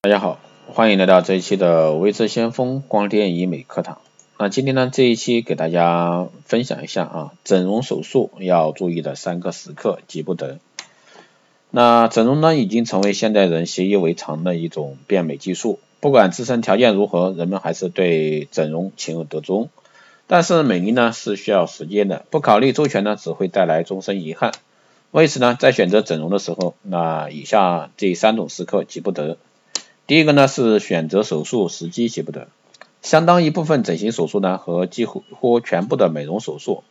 大家好，欢迎来到这一期的微智先锋光电医美课堂。那今天呢，这一期给大家分享一下啊，整容手术要注意的三个时刻急不得。那整容呢，已经成为现代人习以为常的一种变美技术，不管自身条件如何，人们还是对整容情有独钟。但是美丽呢是需要时间的，不考虑周全呢，只会带来终身遗憾。为此呢，在选择整容的时候，那以下这三种时刻急不得。第一个呢是选择手术时机急不得，相当一部分整形手术呢和几乎或全部的美容手术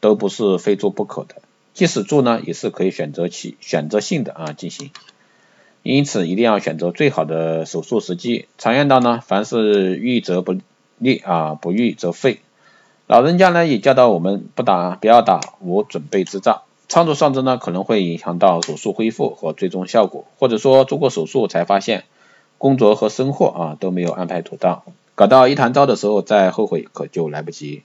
都不是非做不可的，即使做呢也是可以选择其选择性的啊进行，因此一定要选择最好的手术时机。常言道呢，凡是预则不利啊，不预则废。老人家呢也教导我们不打不要打无准备之仗，操作上肢呢可能会影响到手术恢复和最终效果，或者说做过手术才发现。工作和生活啊都没有安排妥当，搞到一团糟的时候再后悔可就来不及。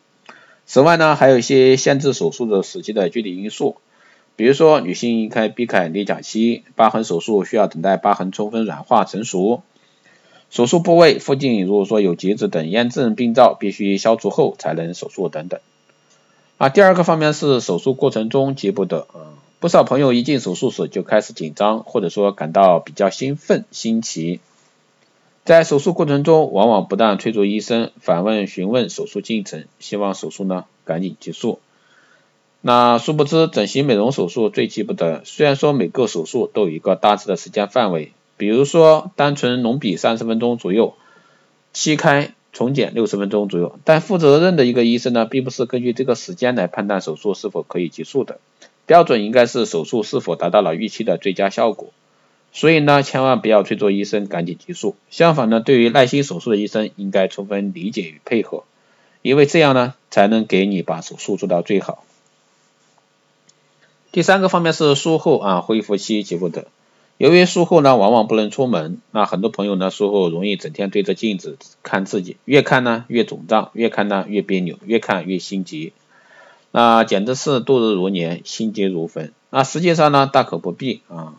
此外呢，还有一些限制手术的时机的具体因素，比如说女性应该避开例假期，疤痕手术需要等待疤痕充分软化成熟，手术部位附近如果说有结子等炎症病灶，必须消除后才能手术等等。啊，第二个方面是手术过程中急不得啊，不少朋友一进手术室就开始紧张，或者说感到比较兴奋新奇。在手术过程中，往往不但催促医生反问询问手术进程，希望手术呢赶紧结束。那殊不知，整形美容手术最急不得。虽然说每个手术都有一个大致的时间范围，比如说单纯隆鼻三十分钟左右，切开重建六十分钟左右，但负责任的一个医生呢，并不是根据这个时间来判断手术是否可以结束的，标准应该是手术是否达到了预期的最佳效果。所以呢，千万不要催促医生赶紧结束。相反呢，对于耐心手术的医生，应该充分理解与配合，因为这样呢，才能给你把手术做到最好。第三个方面是术后啊，恢复期急不得。由于术后呢，往往不能出门，那很多朋友呢，术后容易整天对着镜子看自己，越看呢越肿胀，越看呢越别扭，越看越心急，那简直是度日如年，心急如焚。那实际上呢，大可不必啊。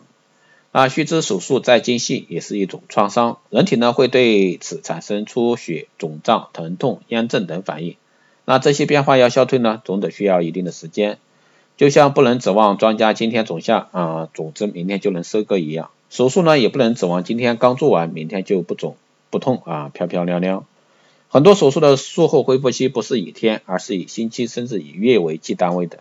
那须知手术再精细也是一种创伤，人体呢会对此产生出血、肿胀、疼痛、炎症等反应。那这些变化要消退呢，总得需要一定的时间。就像不能指望庄稼今天种下啊种子，明天就能收割一样，手术呢也不能指望今天刚做完，明天就不肿不痛啊漂漂亮亮。很多手术的术后恢复期不是以天，而是以星期甚至以月为计单位的，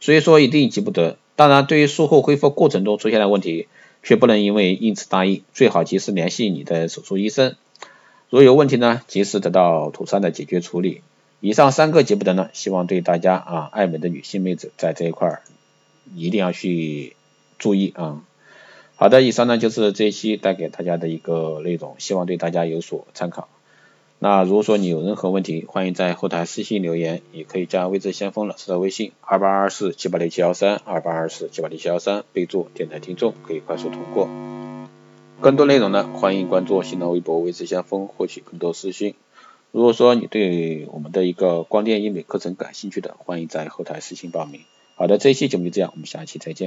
所以说一定急不得。当然，对于术后恢复过程中出现的问题，却不能因为因此大意，最好及时联系你的手术医生。如有问题呢，及时得到妥善的解决处理。以上三个急不得呢，希望对大家啊爱美的女性妹子在这一块儿一定要去注意啊。好的，以上呢就是这一期带给大家的一个内容，希望对大家有所参考。那如果说你有任何问题，欢迎在后台私信留言，也可以加未知先锋老师的微信二八二四七八六七幺三二八二四七八六七幺三，备注电台听众，可以快速通过。更多内容呢，欢迎关注新浪微博未知先锋，获取更多资讯。如果说你对我们的一个光电医美课程感兴趣的，欢迎在后台私信报名。好的，这一期节目就这样，我们下期再见。